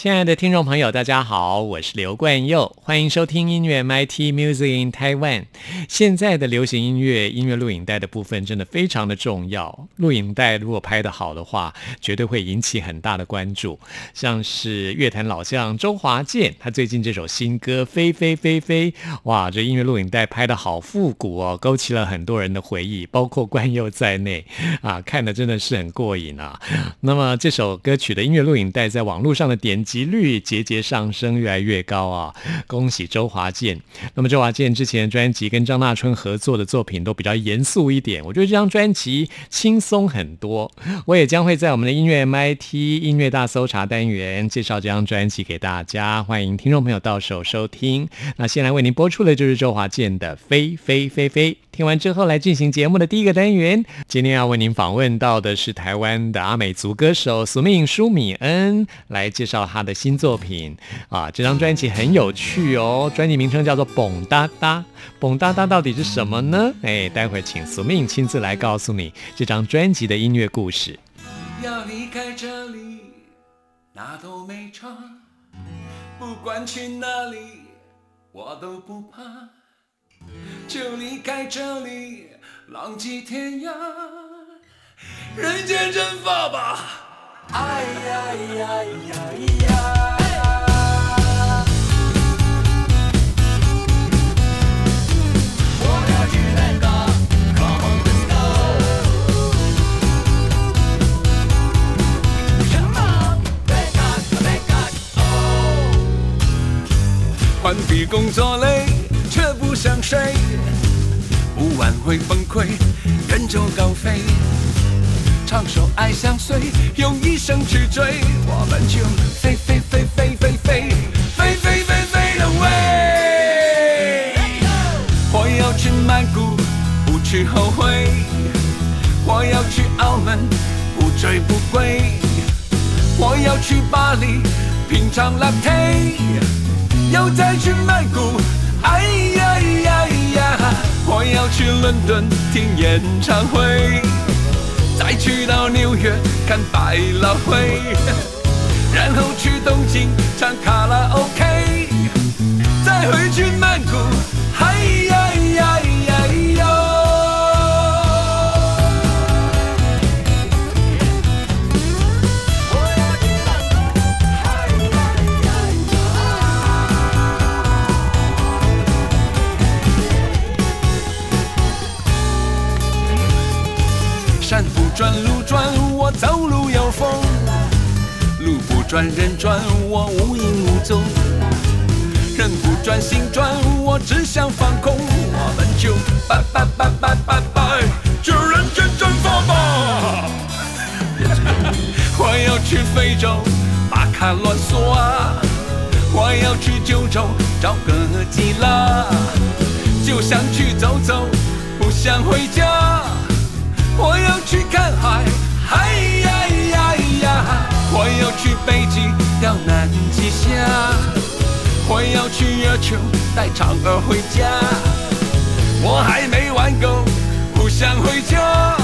亲爱的听众朋友，大家好，我是刘冠佑，欢迎收听音乐 MIT Music in Taiwan。现在的流行音乐音乐录影带的部分真的非常的重要，录影带如果拍得好的话，绝对会引起很大的关注。像是乐坛老将周华健，他最近这首新歌《飞飞飞飞》，哇，这音乐录影带拍得好复古哦，勾起了很多人的回忆，包括冠佑在内啊，看的真的是很过瘾啊。那么这首歌曲的音乐录影带在网络上的点。几率节节上升，越来越高啊！恭喜周华健。那么周华健之前的专辑跟张大春合作的作品都比较严肃一点，我觉得这张专辑轻松很多。我也将会在我们的音乐 MIT 音乐大搜查单元介绍这张专辑给大家，欢迎听众朋友到手收听。那先来为您播出的就是周华健的《飞飞飞飞》。听完之后，来进行节目的第一个单元。今天要为您访问到的是台湾的阿美族歌手苏命舒米恩，来介绍他的新作品啊。这张专辑很有趣哦，专辑名称叫做《蹦哒哒》。蹦哒哒到底是什么呢？哎，待会请苏命亲自来告诉你这张专辑的音乐故事。要离开这里，哪都没差，不管去哪里，我都不怕。就离开这里，浪迹天涯，人间蒸发吧！哎呀呀呀呀！换笔工作累。却不想睡，不晚会崩溃，远走高飞，唱首爱相随，用一生去追，我们就飞飞飞飞飞飞飞飞飞飞的飞。我要去曼谷，不去后悔；我要去澳门，不醉不归；我要去巴黎，品尝 latte，又再去曼谷。哎呀呀呀！我要去伦敦听演唱会，再去到纽约看百老汇，然后去东京唱卡拉 OK，再回去曼谷。走路有风；路不转人转，我无影无踪。人不转心转，我只想放空。我们就拜拜拜拜拜拜，就人间蒸发吧！我要去非洲巴卡乱索啊，我要去九州找个基拉，就想去走走，不想回家。我要去看海，嗨呀呀呀！我要去北极钓南极虾，我要去月球带嫦娥回家。我还没玩够，不想回家，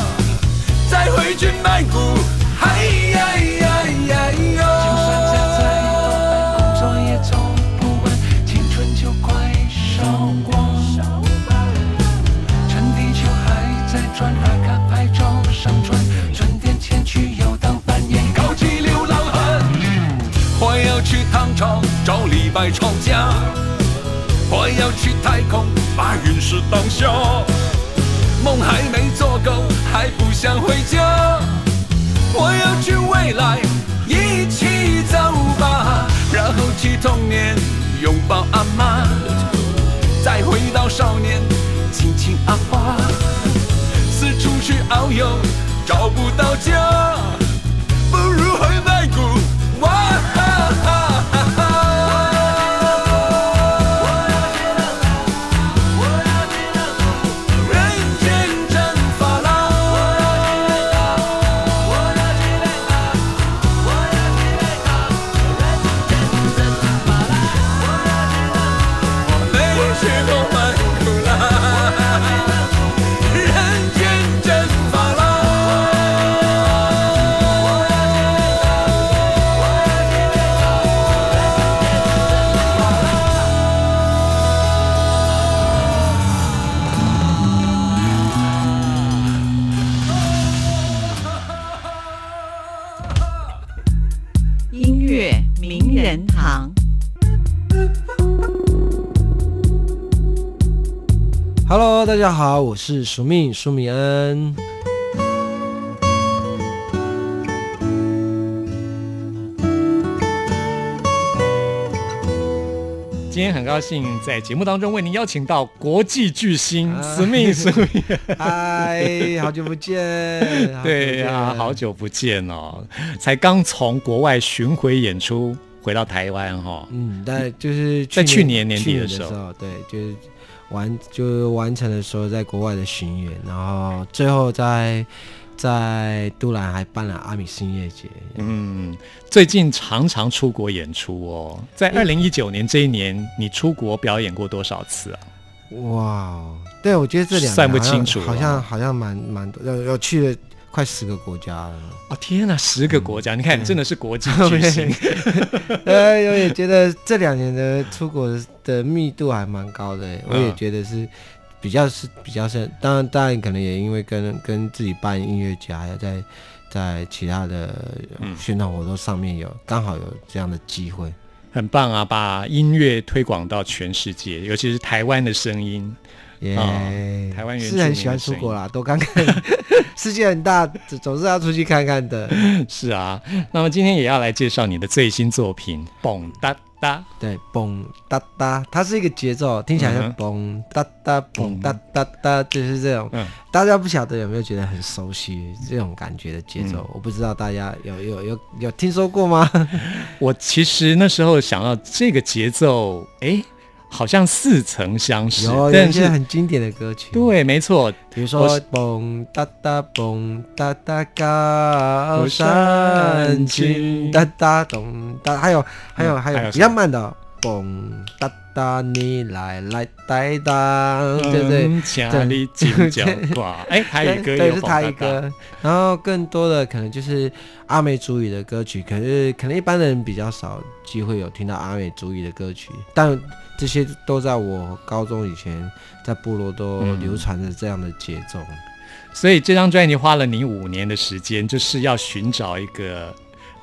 再回去曼谷，嗨呀呀呀哟！找李白吵架，我要去太空把陨石当笑。梦还没做够，还不想回家。我要去未来，一起走吧，然后去童年拥抱阿妈，再回到少年，亲亲阿花，四处去遨游，找不到家，不如回白骨。大家好，我是苏命苏米恩。今天很高兴在节目当中为您邀请到国际巨星啊史密斯。嗨，好久不见。对呀、好久不见哦，才刚从国外巡回演出回到台湾哈、哦。嗯，但就是在去年年底的时候，对，就是完就完成的时候，在国外的巡演，然后最后在在都兰还办了阿米星夜节。嗯，最近常常出国演出哦。在二零一九年这一年，你出国表演过多少次啊？哇，对，我觉得这两算不清楚好像哦好像蛮蛮多，要要去了快十个国家了。哦天哪，十个国家！你看，你真的是国际巨星。呃，我也觉得这两年的出国的密度还蛮高的，我也嗯觉得是比较是比较是，当然当然可能也因为跟跟自己办音乐节，还有在在其他的嗯宣传活动上面有刚好有这样的机会。很棒啊，把音乐推广到全世界，尤其是台湾的声音。耶、哦台湾人是很喜欢出国啦，多看看，世界很大，总总是要出去看看的。是啊，那么今天也要来介绍你的最新作品《蹦哒哒》。对，蹦哒哒，它是一个节奏，听起来像蹦哒哒蹦哒哒哒，就是这种。嗯大家不晓得有没有觉得很熟悉这种感觉的节奏？嗯我不知道大家有有有有听说过吗？我其实那时候想到这个节奏，哎，好像似曾相识，有有但是一些很经典的歌曲，，对，没错，比如说蹦哒哒蹦哒哒高山青哒哒咚哒，还有还有还有比较慢的哦。蹦哒哒你来来带当，对不对？嗯？家里金角挂，哎，台语歌对，也是台语歌，然后更多的可能就是阿美族语的歌曲，可是可能一般人比较少机会有听到阿美族语的歌曲，但这些都在我高中以前在部落都嗯流传着这样的节奏。所以这张专辑花了你五年的时间，就是要寻找一个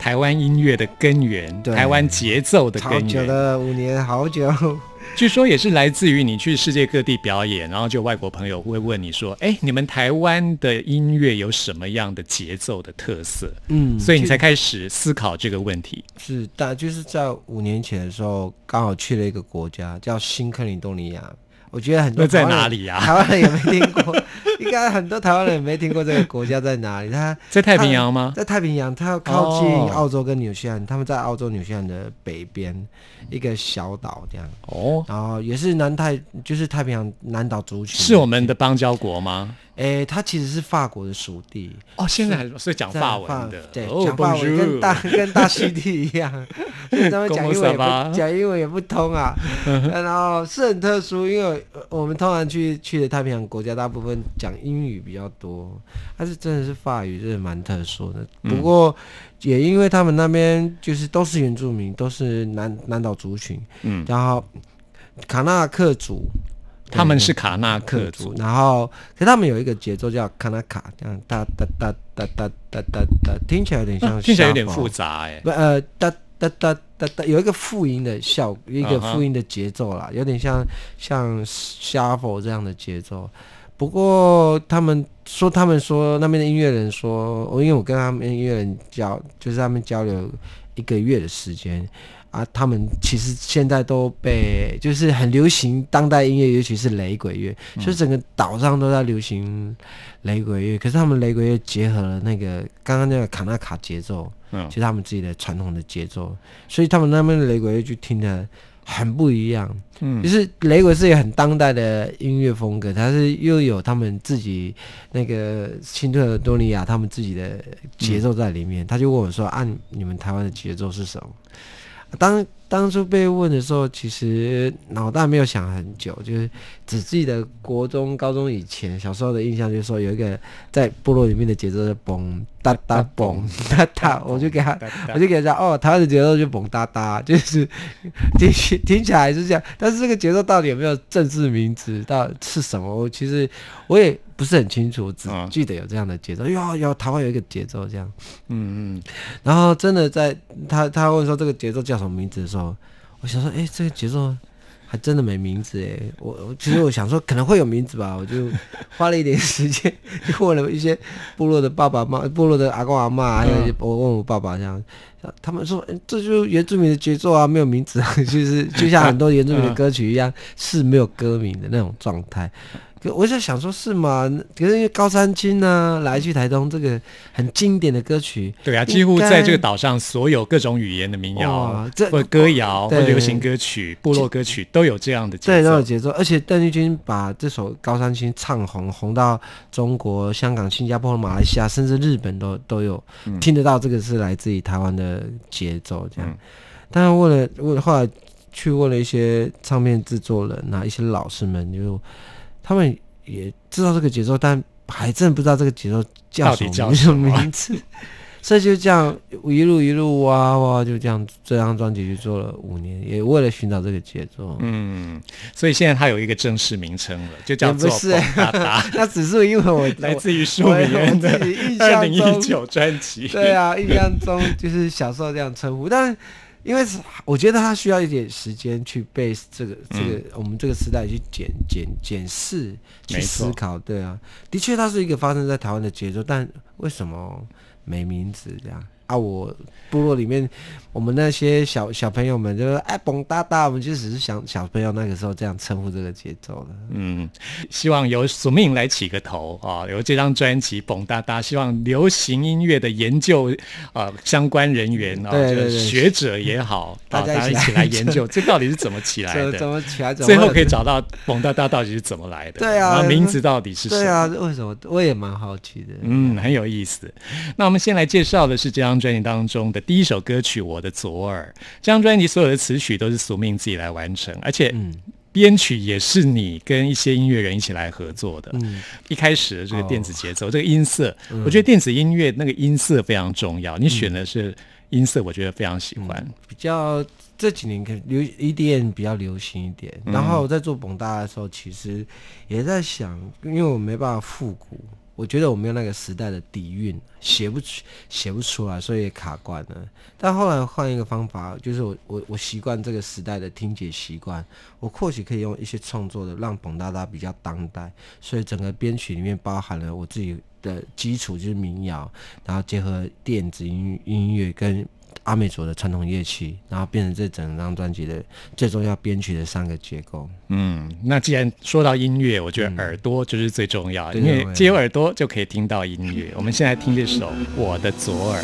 台湾音乐的根源，台湾节奏的根源。久了，五年，好久。据说也是来自于你去世界各地表演，然后就外国朋友会问你说：“哎，你们台湾的音乐有什么样的节奏的特色？”嗯，所以你才就开始思考这个问题。是大，就是在五年前的时候，刚好去了一个国家叫新克里多尼亚。我觉得很多那在哪里呀 台湾人也没听过，应该很多台湾人也没听过这个国家在哪里。它 在太平洋吗？在太平洋，它靠近哦澳洲跟纽西兰，他们在澳洲、纽西兰的北边一个小岛这样，哦，然后也是南太，就是太平洋南岛族群。是我们的邦交国吗？诶，它其实是法国的属地，哦，现在还是讲法文的，对，哦讲法文跟大跟大溪地一样，他们讲英文也讲英文也不通啊。然后是很特殊，因为呃我们通常去去的太平洋国家，大部分讲英语比较多，但是真的是法语，真的蛮特殊的。嗯不过也因为他们那边就是都是原住民，都是南南岛族群，嗯，然后卡纳克族。他们是卡纳克族，然后可他们有一个节奏叫卡纳卡，这样哒哒哒哒哒哒哒哒，听起来有点像、啊听起来有点复。杂哎。不呃哒哒哒哒哒，有一个复音的效，一个复音的节奏啦，有点像像 shuffle 这样的节奏。不过他们说，他们说那边的音乐人说，我因为我跟他们音乐人交，就是他们交流一个月的时间啊，他们其实现在都被就是很流行当代音乐，尤其是雷鬼乐，所以整个岛上都在流行雷鬼乐。可是他们雷鬼乐结合了那个刚刚那个卡纳卡节奏，嗯就是他们自己的传统的节奏，所以他们那边的雷鬼乐就听得很不一样。嗯就是雷鬼是一个很当代的音乐风格，它是又有他们自己那个新特尔多尼亚他们自己的节奏在里面。他就问我说：“啊，你们台湾的节奏是什么？”当当初被问的时候，其实脑袋没有想很久，就是只记得国中、高中以前小时候的印象，就是说有一个在部落里面的节奏是嘣哒哒嘣哒 哒，我就给他，我就给他讲哦，他的节奏就嘣哒哒，就是听起听起来是这样，但是这个节奏到底有没有正式名字，到底是什么？我其实我也不是很清楚，只嗯记得有这样的节奏。哟，要台湾有一个节奏这样，嗯嗯然后真的在他他问说这个节奏叫什么名字的时候，我想说，哎，这个节奏还真的没名字哎。我我其实我想说可能会有名字吧，我就花了一点时间 去问了一些部落的爸爸妈、部落的阿公阿妈，还有我问我爸爸这样，他们说，诶这就是原住民的节奏啊，没有名字啊，就是就像很多原住民的歌曲一样，是没有歌名的那种状态。可我就想说，是吗？可是因为高山青呢，来去台东这个很经典的歌曲，对啊，应几乎在这个该岛上，所有各种语言的民谣哇、这或者歌谣、或流行歌曲、部落歌曲都有这样的对，节奏。都有节奏，而且邓丽君把这首《高山青》唱红，红到中国、香港、新加坡、马来西亚，甚至日本都都有、听得到。这个是来自于台湾的节奏，这样。嗯当然，问了问，后来去问了一些唱片制作人啊，一些老师们，就他们也知道这个节奏，但还真不知道这个节奏叫什么名什名字。所以就这样一路一路哇哇，就这样这张专辑就做了五年，也为了寻找这个节奏。嗯，所以现在它有一个正式名称了，就叫做是 那只是因为我来自于舒我米恩的印二零象中一九专辑。对啊，印象中就是小时候这样称呼，但因为是我觉得他需要一点时间去被这个这个、我们这个时代去检检检视、去思考。对啊，的确它是一个发生在台湾的节奏，但为什么没名字这样？啊，我部落里面，我们那些小小朋友们就是哎蹦哒哒，我们就只是想小朋友那个时候这样称呼这个节奏了。嗯，希望由索命来起个头啊，由这张专辑《蹦哒哒》，希望流行音乐的研究啊相关人员啊，对对对就是学者也好，大家一起来来研究这到底是怎么起来的 怎，么起来？最后可以找到蹦哒哒到底是怎么来的，对啊然后名字到底是什么？对啊，为什么？我也蛮好奇的。嗯，很有意思。那我们先来介绍的是这张专辑当中的第一首歌曲《我的左耳》。这张专辑所有的词曲都是宿命自己来完成，而且嗯编曲也是你跟一些音乐人一起来合作的。嗯，一开始的这个电子节奏，这个音色，嗯我觉得电子音乐那个音色非常重要。你选的是音色，我觉得非常喜欢。比较这几年可能流 EDM 比较流行一点，嗯然后我在做蹦大的时候，其实也在想，因为我没办法复古，我觉得我没有那个时代的底蕴，写不出写不出来，所以也卡关了。但后来换一个方法，就是我我我习惯这个时代的听解习惯，我或许可以用一些创作的让蹦哒哒比较当代，所以整个编曲里面包含了我自己的基础就是民谣，然后结合电子音音乐跟阿美族的传统乐器，然后变成这整张专辑的最重要编曲的三个结构。嗯，那既然说到音乐，我觉得耳朵就是最重要，因为只有耳朵就可以听到音乐。我们现在听这首《我的左耳》。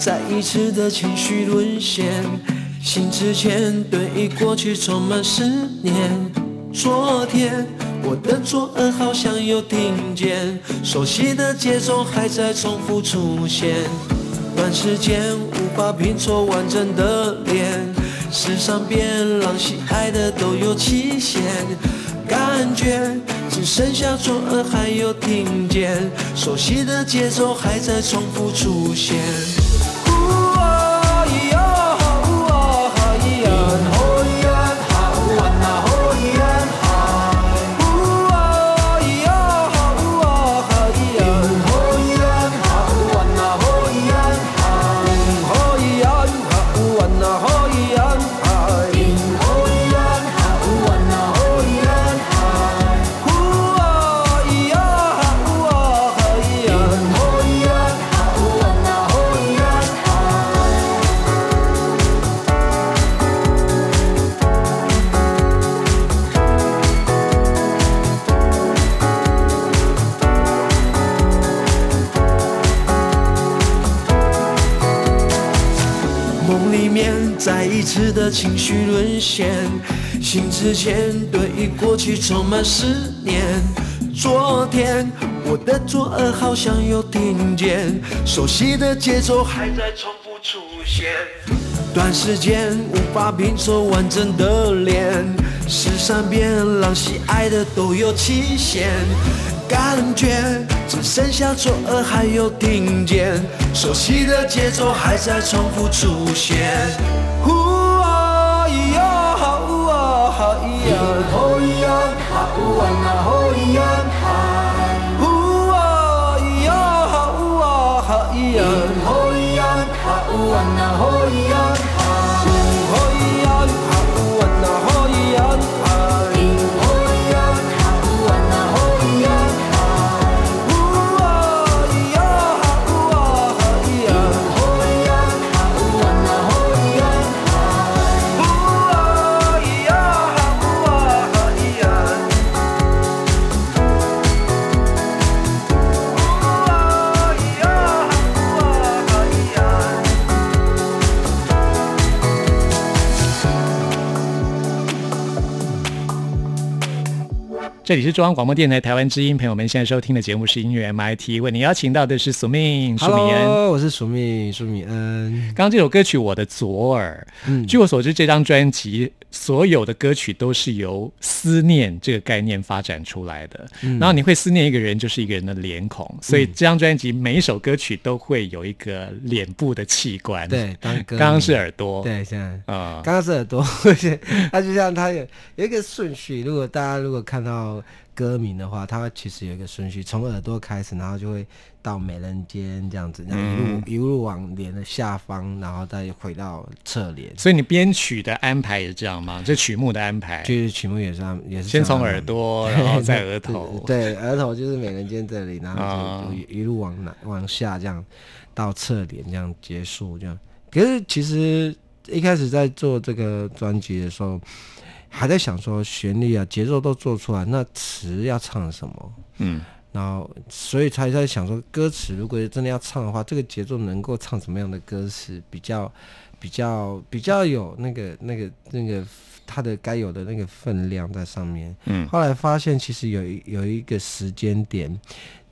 再一次的情绪沦陷，醒之前对过去充满思念。昨天我的左耳好像又听见，熟悉的节奏还在重复出现。短时间无法拼凑完整的脸，世上变让喜爱的都有期限。感觉只剩下左耳还有听见，熟悉的节奏还在重复出现。梦里面再一次的情绪沦陷，醒之前对于过去充满思念。昨天我的左耳好像又听见，熟悉的节奏还在重复出现。短时间无法拼凑完整的脸，十三变让喜爱的都有期限。感觉只剩下左耳还有听见，熟悉的节奏还在重复出现。这里是中央广播电台台湾之音，朋友们现在收听的节目是音乐 MIT，为您邀请到的是苏命苏米恩。Hello，我是苏命苏米恩。刚刚这首歌曲《我的左耳》，嗯据我所知，这张专辑所有的歌曲都是由思念这个概念发展出来的。嗯然后你会思念一个人，就是一个人的脸孔，所以这张专辑每一首歌曲都会有一个脸部的器官。对，刚刚是耳朵。对，现在啊、刚刚是耳朵，而且它就像它有有一个顺序。如果大家如果看到歌名的话，它其实有一个顺序，从耳朵开始，然后就会到美人尖这样子，然后一路、嗯一路往脸的下方，然后再回到侧脸。所以你编曲的安排也是这样吗？这曲目的安排，就是曲目也是也是先从耳朵，然后再额头。对，额头就是美人尖这里，然啊后就一一路往南往下这样到侧脸这样结束这样。可是其实一开始在做这个专辑的时候，还在想说旋律啊、节奏都做出来，那词要唱什么？嗯，然后所以才在想说，歌词如果真的要唱的话，这个节奏能够唱什么样的歌词比较比较比较有那个那个那个它的该有的那个分量在上面。嗯后来发现其实有一有一个时间点，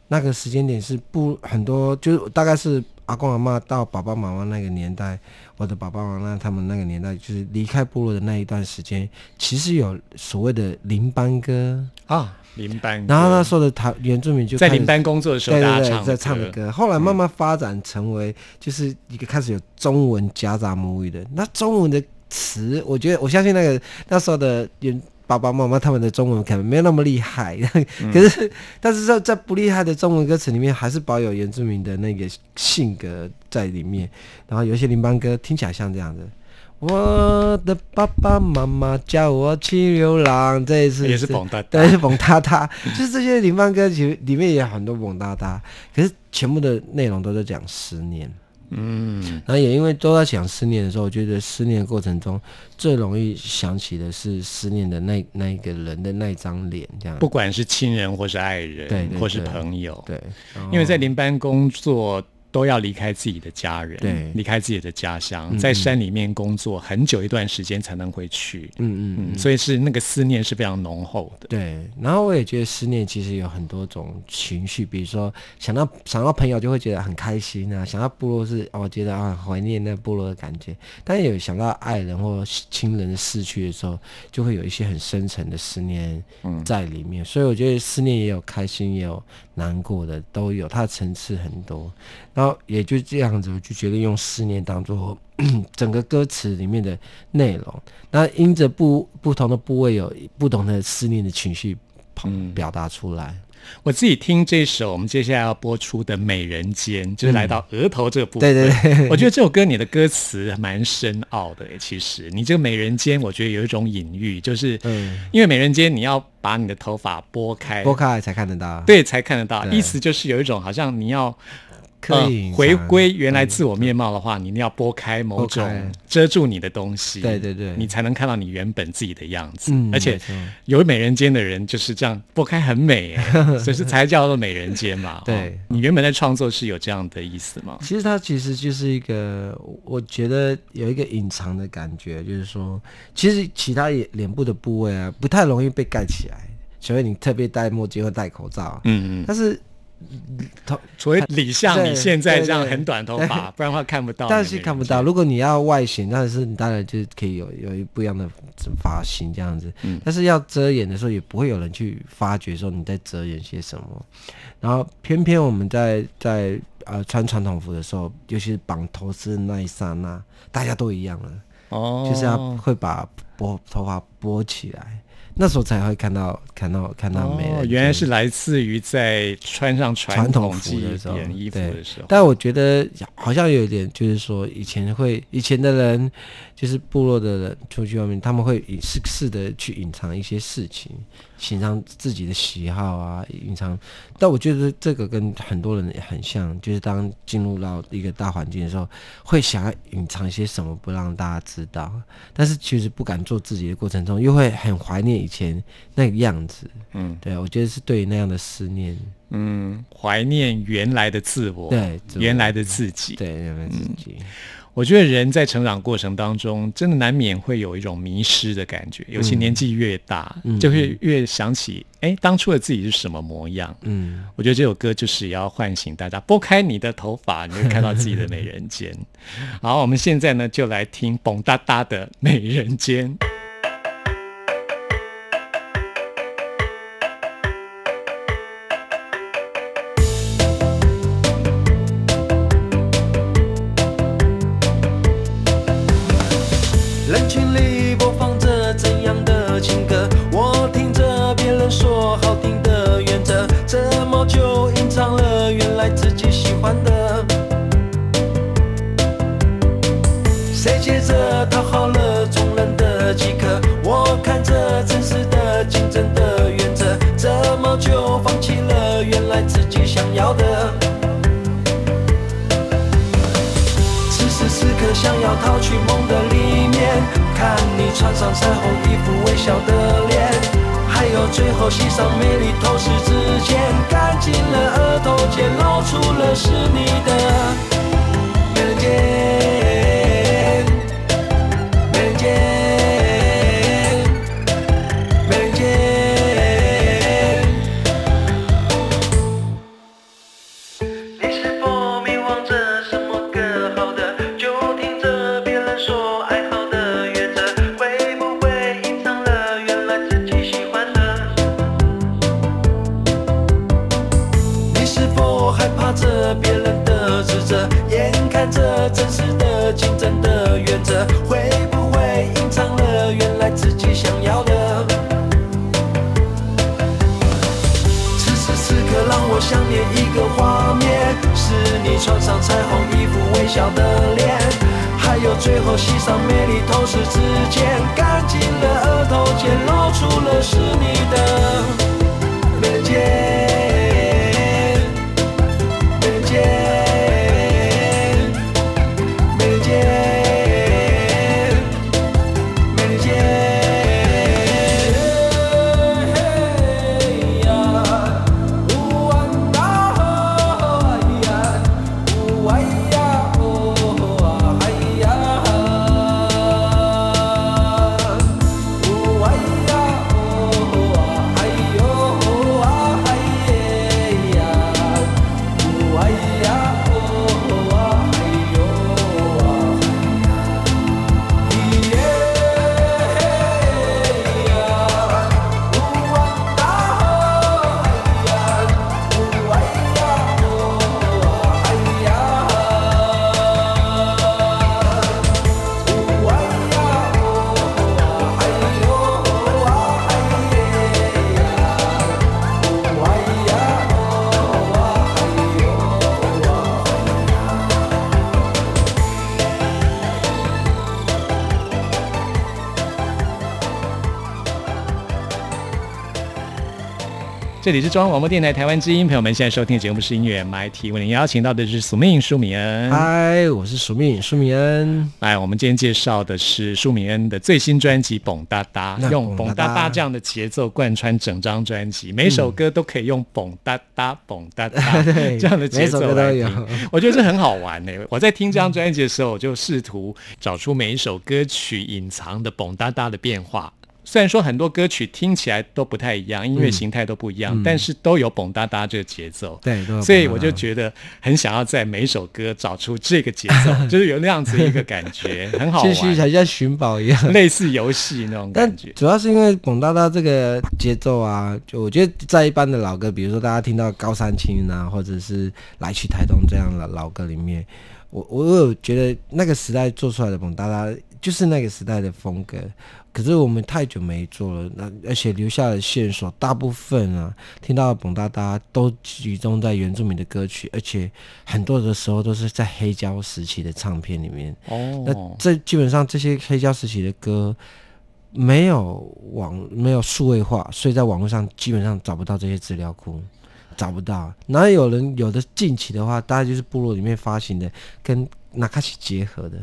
那个时间点是不很多，就是大概是阿公阿妈到爸爸妈妈那个年代，我的爸爸妈妈他们那个年代，就是离开部落的那一段时间，其实有所谓的邻班歌，啊，林班歌。然后那时候的台原住民就在林班工作的时候，对大家唱对对，在唱的歌，后来慢慢发展成为就是一个开始有中文夹杂母语的。那中文的词，我觉得我相信那个那时候的原爸爸妈妈他们的中文可能没有那么厉害，可是但是在在不厉害的中文歌词里面，还是保有原住民的那个性格在里面。然后有一些林邦歌听起来像这样子。我的爸爸妈妈叫我去流浪，这一次也是蹦哒哒对，是蹦哒哒，就是这些林邦歌其实里面也有很多蹦哒哒，可是全部的内容都在讲思念。嗯，然后也因为都在想思念的时候，我觉得思念的过程中最容易想起的是思念的那那一个人的那张脸，这样。不管是亲人或是爱人，对对或是朋友，对，因为在林班工作都要离开自己的家人，对离开自己的家乡，嗯在山里面工作很久一段时间才能回去，嗯嗯所以是那个思念是非常浓厚的。对，然后我也觉得思念其实有很多种情绪，比如说想到想到朋友就会觉得很开心啊，想到部落是哦，我觉得啊怀念那部落的感觉，但也有想到爱人或亲人的逝去的时候，就会有一些很深沉的思念在里面。所以我觉得思念也有开心，也有难过的，都有，它的层次很多。然后也就这样子，我就决定用思念当做 整个歌词里面的内容。那因着不不同的部位有不同的思念的情绪跑表达出来。我自己听这首我们接下来要播出的《美人尖》，就是来到额头这个部分。嗯对对对，我觉得这首歌你的歌词蛮深奥的耶，其实你这个美人尖，我觉得有一种隐喻，就是嗯，因为美人尖你要把你的头发拨开，拨开来才看得到。对才看得到，意思就是有一种好像你要刻意隐藏呃回归原来自我面貌的话，你一定要拨开某拨种遮住你的东西，对对对你才能看到你原本自己的样子。嗯而且有美人尖的人就是这样拨开很美，哎 所以是才叫做美人尖嘛。对哦你原本在创作是有这样的意思吗？其实它其实就是一个，我觉得有一个隐藏的感觉，就是说，其实其他脸脸部的部位啊，不太容易被盖起来，除非你特别戴墨镜或戴口罩。嗯嗯，但是头，除非你像你现在这样很短头发，不然的话看不到但。是看不到。如果你要外形，但是你当然就是可以有有一不一样的发型这样子。嗯但是要遮掩的时候，也不会有人去发觉说你在遮掩些什么。然后偏偏我们在在呃穿传统服的时候，尤其是绑头饰的那一刹那，大家都一样了。哦，就是要会把拨头发拨起来，那时候才会看到看到看到美人哦，原来是来自于在穿上传传统服的时候典衣服对的时候。但我觉得好像有一点，就是说以前会以前的人，就是部落的人出去外面，他们会隐试试的去隐藏一些事情，隐藏自己的喜好啊，隐藏。但我觉得这个跟很多人也很像，就是当进入到一个大环境的时候，会想要隐藏一些什么，不让大家知道。但是其实不敢做自己的过程中，又会很怀念以前那个样子。嗯对，我觉得是对那样的思念。嗯，怀念原来的自我，对原来的自己。对，原来自己。我觉得人在成长过程当中，真的难免会有一种迷失的感觉，尤其年纪越大，嗯就会越想起，哎，当初的自己是什么模样。嗯。我觉得这首歌就是要唤醒大家，拨开你的头发，你会看到自己的美人尖。好，我们现在呢就来听蹦哒哒的美人尖。到了众人的饥渴？我看着真实的竞争的原则，怎么就放弃了原来自己想要的？此时此刻想要逃去梦的里面，看你穿上彩虹衣服微笑的脸，还有最后系上美丽头饰之前，干净了额头间，露出了是你的美人尖，这里是中央广播电台台湾之音，朋友们现在收听的节目是音乐 MIT，为您邀请到的是苏命舒米恩。嗨，我是苏命舒米恩。来，我们今天介绍的是舒米恩的最新专辑《蹦哒哒》，用蹦蹦哒哒这样的节奏贯穿整张专辑，每首歌都可以用蹦哒哒、蹦哒哒 这样的节奏来听。我觉得这很好玩呢、我在听这张专辑的时候，我就试图找出每一首歌曲隐藏的蹦哒哒的变化。虽然说很多歌曲听起来都不太一样，音乐形态都不一样，但是都有蹦哒哒这个节奏。对，所以我就觉得很想要在每一首歌找出这个节奏，就是有那样子一个感觉，很好其实玩，才像寻宝一样。类似游戏那种感觉。主要是因为蹦哒哒这个节奏啊，就我觉得在一般的老歌，比如说大家听到高山青啊，或者是来去台东这样的老歌里面，我我有觉得那个时代做出来的蹦哒哒就是那个时代的风格。可是我们太久没做了，那而且留下的线索大部分啊，听到的蹦哒哒都集中在原住民的歌曲，而且很多的时候都是在黑胶时期的唱片里面。哦那哦，这基本上这些黑胶时期的歌没有网没有数位化，所以在网络上基本上找不到这些资料库，找不到。然后有人有的近期的话，大概就是部落里面发行的，跟纳卡西结合的。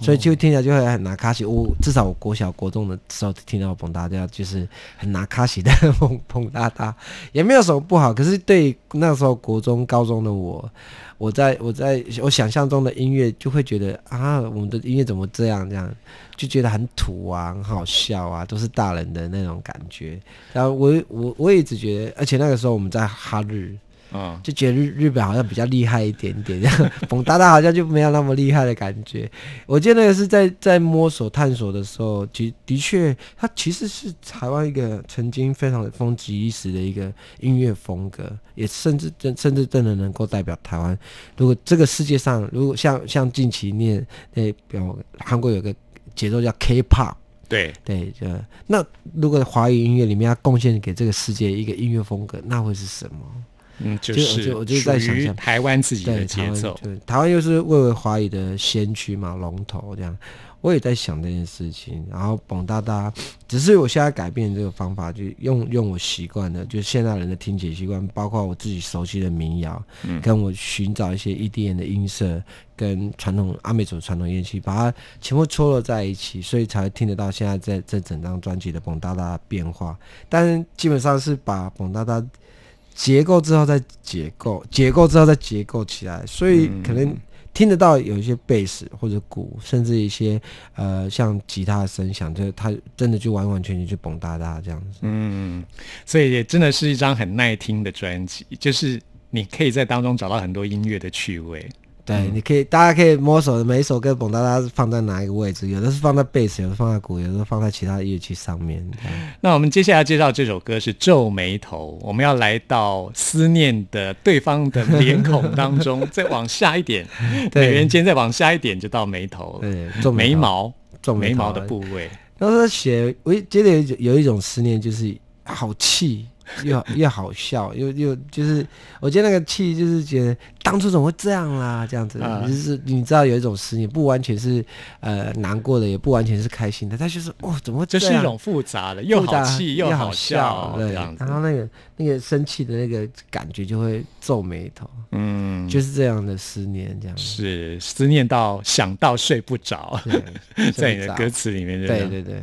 所以就听起来就会很拿卡西，我至少我国小国中的时候听到蹦哒哒，就是很拿卡西的蹦蹦哒哒，也没有什么不好。可是对那时候国中高中的我，我在我在我想象中的音乐就会觉得啊，我们的音乐怎么这样这样，就觉得很土啊，很好笑啊，都是大人的那种感觉。然后我我我也一直觉得，而且那个时候我们在哈日，嗯，就觉得日日本好像比较厉害一点点，这样蹦哒哒好像就没有那么厉害的感觉。我记得那个是在在摸索探索的时候，的的确，它其实是台湾一个曾经非常风靡一时的一个音乐风格，也甚至真甚至真的能够代表台湾。如果这个世界上，如果像像近期念那表韩国有个节奏叫 K-pop。对，对，呃，那如果华语音乐里面要贡献给这个世界一个音乐风格，那会是什么？嗯，就就是我就我就在想台湾自己的节奏。对，台湾又是蔚为华语的先驱嘛，龙头这样。我也在想这件事情，然后蹦哒哒，只是我现在改变这个方法，就用用我习惯的，就是现代人的听解习惯，包括我自己熟悉的民谣，嗯跟我寻找一些 EDM 的音色，跟传统阿美族传统乐器，把它全部撮合在一起，所以才会听得到现在在这整张专辑的蹦哒哒的变化。但是基本上是把蹦哒哒结构之后再结构，结构之后再结构起来，所以可能听得到有一些贝斯或者鼓，甚至一些呃像吉他的声响，就是它真的就完完全全就蹦哒哒这样子。嗯，所以也真的是一张很耐听的专辑，就是你可以在当中找到很多音乐的趣味。对，你可以，大家可以摸索每一首歌蹦哒哒是放在哪一个位置，有的是放在贝斯，有的放在鼓，有的放在其他乐器上面。那我们接下来介绍这首歌是《皱眉头》，我们要来到思念的对方的脸孔当中，再往下一点，对。美人尖再往下一点就到眉头，对，皱头，眉毛皱头。眉毛的部位。然后他写，我觉得有有一种思念，就是好气，又又好笑，又又就是，我觉得那个气就是觉得当初怎么会这样啦，这样子，啊就是你知道有一种思念，不完全是呃难过的，也不完全是开心的，他就是哦怎么会这是一种复杂的，又好气又好笑，对，这样然。后那个那个生气的那个感觉就会皱眉头，嗯，就是这样的思念，这样子。是思念到想到睡不着，在你的歌词里面，对对对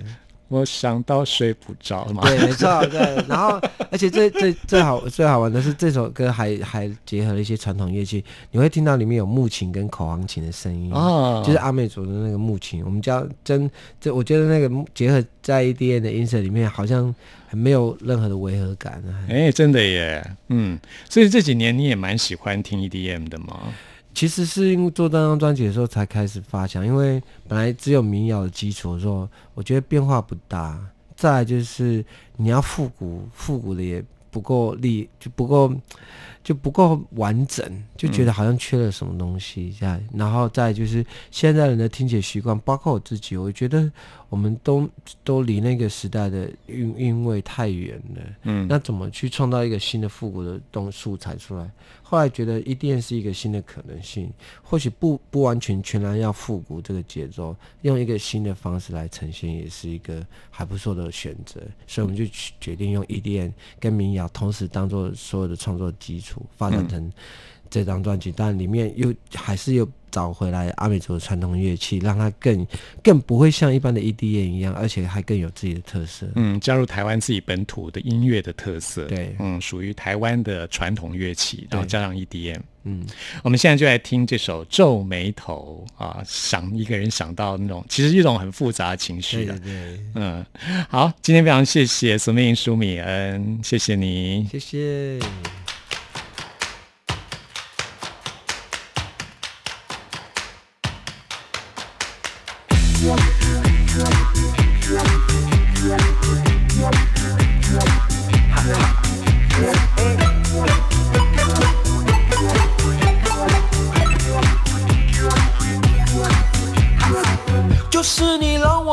我想到睡不着嘛。对，没错，对。然后，而且最最最好最好玩的是，这首歌还还结合了一些传统乐器，你会听到里面有木琴跟口簧琴的声音，哦，就是阿美族的那个木琴。我们叫真，这我觉得那个结合在 EDM 的音色里面，好像很没有任何的违和感啊。哎，真的耶，嗯，所以这几年你也蛮喜欢听 EDM 的吗？其实是因为做这张专辑的时候才开始发想，因为本来只有民谣的基础的时候，我觉得变化不大。再就是你要复古，复古的也不够力，就不够就不够完整，就觉得好像缺了什么东西这样。然后再就是现在人的听写习惯，包括我自己，我觉得我们都都离那个时代的韵韵味太远了。嗯，那怎么去创造一个新的复古的东素材出来？后来觉得 EDM 是一个新的可能性，或许不不完全全然要复古这个节奏，用一个新的方式来呈现，也是一个还不错的选择。所以我们就决定用 EDM 跟民谣同时当做所有的创作基础，发展成这张专辑。但里面又还是又找回来阿美族的传统乐器，让它更更不会像一般的 EDM 一样，而且还更有自己的特色。嗯，加入台湾自己本土的音乐的特色，对嗯，属于台湾的传统乐器，然后加上 EDM。嗯，我们现在就来听这首《皱眉头》啊，想一个人想到那种，其实一种很复杂的情绪的对对。对，嗯，好，今天非常谢谢苏美英、舒米恩，谢谢你。谢谢。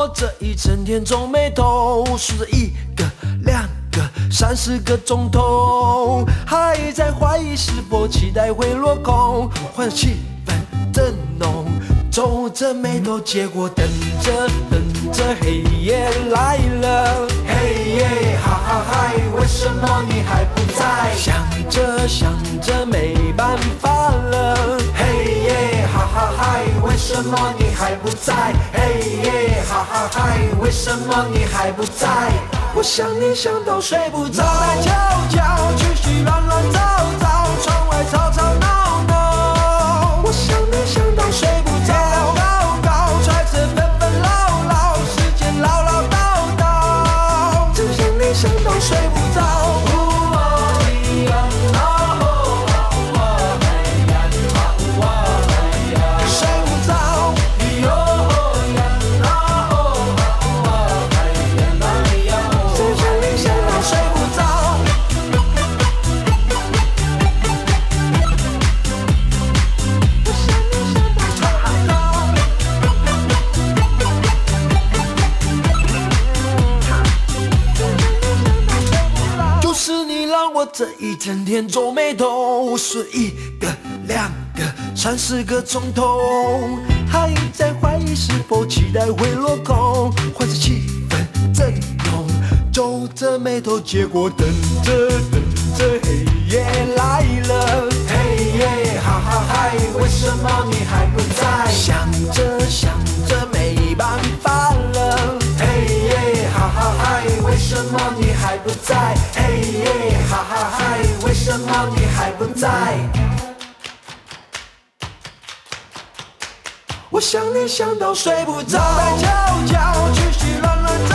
我这一整天皱眉头，数着一个、两个、三四个钟头，还在怀疑是否期待会落空，换气氛正浓，皱着眉头，结果等着等着黑夜来了，黑夜哈哈嗨，为什么你还不在？想着想着没办法了，嗨，为什么你还不在？嘿耶哈哈嗨，为什么你还不在？我想你想到睡不着，来悄悄，去去乱乱糟我这一整天皱眉头，是一个、两个、三四个钟头，还在怀疑是否期待会落空，换着气氛正浓，皱着眉头，结果等着等着黑夜来了，黑夜哈哈嗨，为什么你还不在？想着想着没办法不在？嘿耶哈哈嗨，为什么你还不在？我想你想到睡不着，来悄悄，去去乱乱找，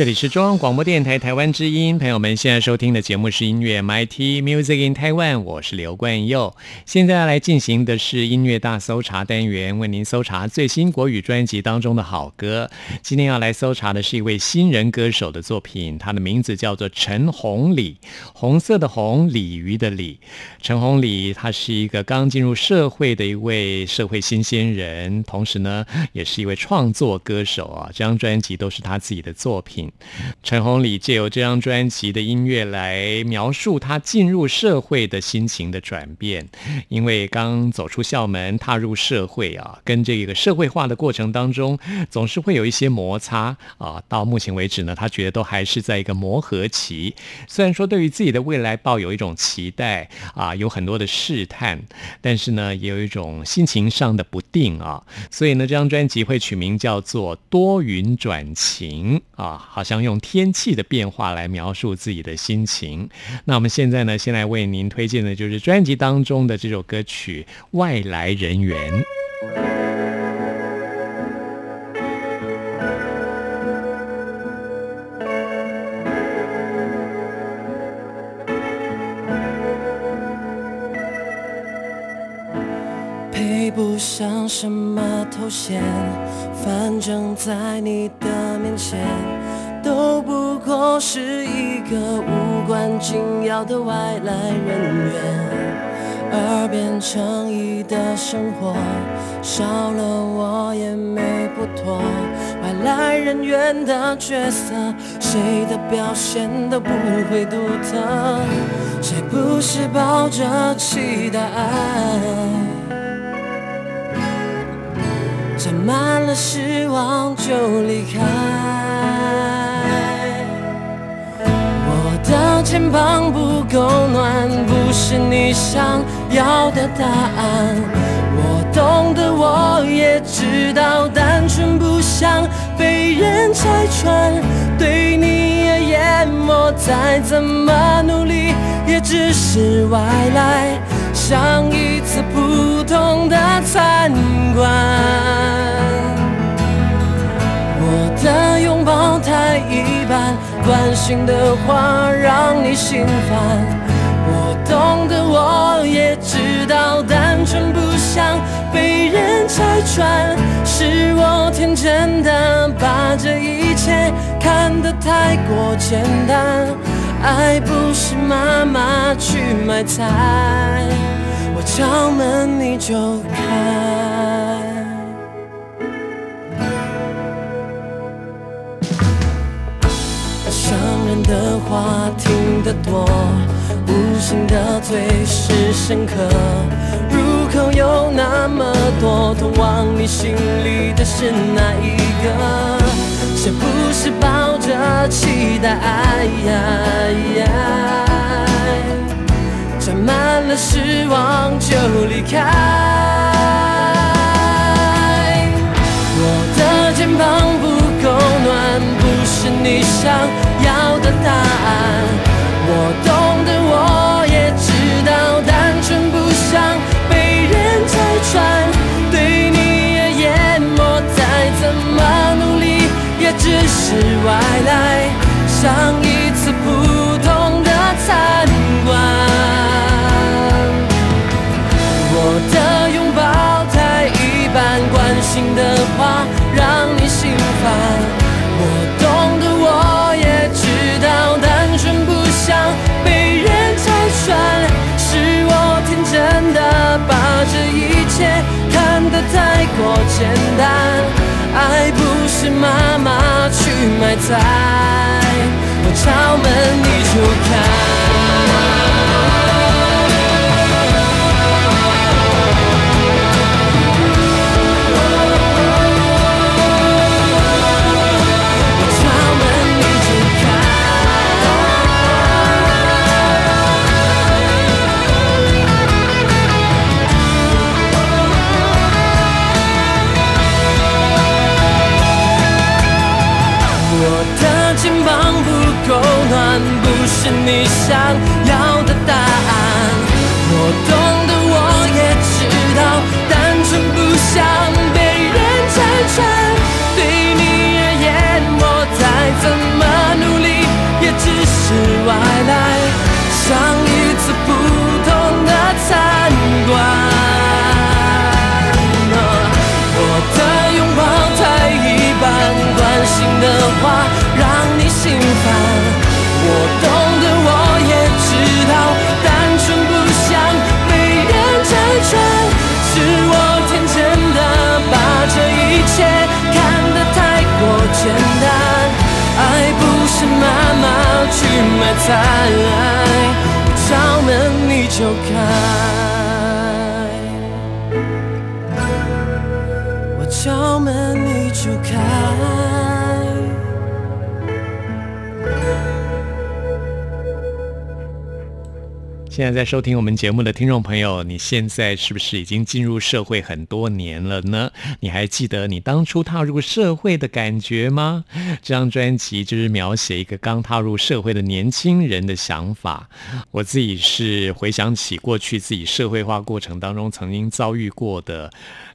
这里是中央广播电台台湾之音，朋友们现在收听的节目是音乐 MIT Music in Taiwan，我是刘冠佑。现在要来进行的是音乐大搜查单元，为您搜查最新国语专辑当中的好歌。今天要来搜查的是一位新人歌手的作品，他的名字叫做陈红礼，红色的红，鲤鱼的鲤。陈红礼他是一个刚进入社会的一位社会新鲜人，同时呢，也是一位创作歌手啊。这张专辑都是他自己的作品。陈红礼借由这张专辑的音乐来描述他进入社会的心情的转变，因为刚走出校门踏入社会啊，跟这个社会化的过程当中，总是会有一些摩擦啊。到目前为止呢，他觉得都还是在一个磨合期。虽然说对于自己的未来抱有一种期待啊，有很多的试探，但是呢，也有一种心情上的不定啊。所以呢，这张专辑会取名叫做《多云转晴》啊。好像用天气的变化来描述自己的心情。那我们现在呢，先来为您推荐的就是专辑当中的这首歌曲《外来人员》。配不上什么头衔，反正在你的面前，都不过是一个无关紧要的外来人员。耳边诚意的生活，少了我也没不妥。外来人员。的角色，谁的表现都不会独特，谁不是抱着期待？沾满了失望就离开。肩膀不够暖，不是你想要的答案。我懂得，我也知道，单纯不想被人拆穿。对你而言，我再怎么努力，也只是外来。像一次普通的参观，我的拥抱太一般，关心的话让你心烦。我懂得，我也知道，单纯不想被人拆穿，是我天真的把这一切看得太过简单。爱不是妈妈去买菜。我敲门你就开，伤人的话听得多，无心的最是深刻，入口有那么多，通往你心里的是哪一个？谁不是抱着期待？沾满了失望就离开。我的肩膀，是你想要的答案。我懂得，我也知道，单纯不想被人拆穿。对你而言，我再怎么努力，也只是外来，像一次普通的参观。我的拥抱太一般，关心的话这一切看得太过简单。爱不是妈妈去买菜，我敲门你就开。现在在收听我们节目的听众朋友，你现在是不是已经进入社会很多年了呢？你还记得你当初踏入社会的感觉吗？这张专辑就是描写一个刚踏入社会的年轻人的想法。我自己是回想起过去自己社会化过程当中曾经遭遇过的。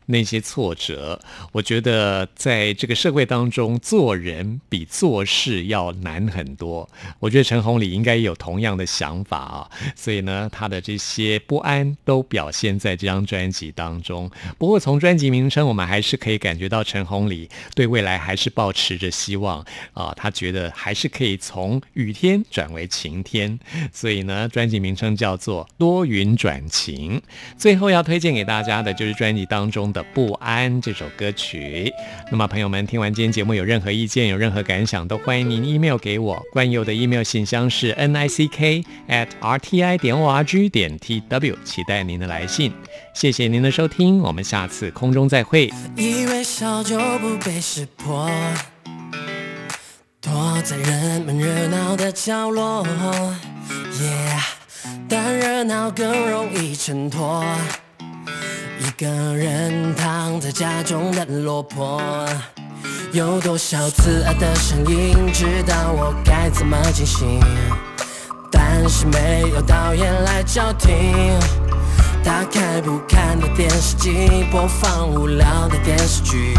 那些挫折，我觉得在这个社会当中，做人比做事要难很多。我觉得陈鸿礼应该也有同样的想法啊，所以呢，他的这些不安都表现在这张专辑当中。不过，从专辑名称，我们还是可以感觉到陈鸿礼对未来还是保持着希望啊。他觉得还是可以从雨天转为晴天，所以呢，专辑名称叫做《多云转晴》。最后要推荐给大家的就是专辑当中。的不安这首歌曲，那么朋友们听完今天节目有任何意见、有任何感想，都欢迎您 email 给我。关佑的 email 信箱是 n i c k at r t i 点 o r g 点 t w，期待您的来信。谢谢您的收听，我们下次空中再会。一微笑就不被识破，躲在人们热闹的角落，Yeah，但热闹更容易衬托。一个人躺在家中的落魄，有多少刺耳的声音，知道我该怎么进行，但是没有导演来叫停。打开不看的电视机，播放无聊的电视剧，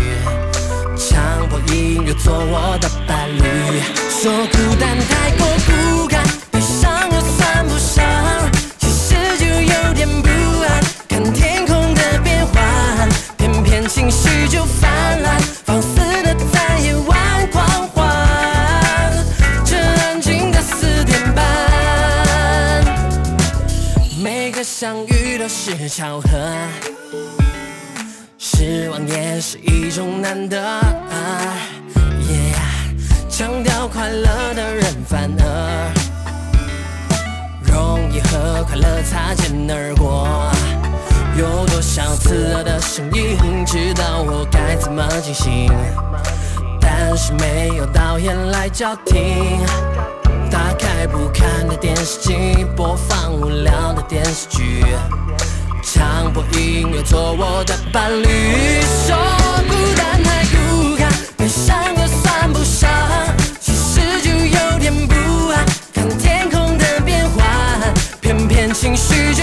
强迫音乐做我的伴侣，说孤单太过不甘，悲伤又算不上，其实就有点不情绪就泛滥，放肆的在夜晚狂欢。这安静的四点半，每个相遇都是巧合，失望也是一种难得。强调快乐的人反而容易和快乐擦肩而过。有多少刺耳的声音，知道我该怎么进行，但是没有导演来叫停。打开不看的电视机，播放无聊的电视剧，强迫音乐做我的伴侣。说孤单太孤单，悲伤又算不上，其实就有点不安。看天空的变幻，偏偏情绪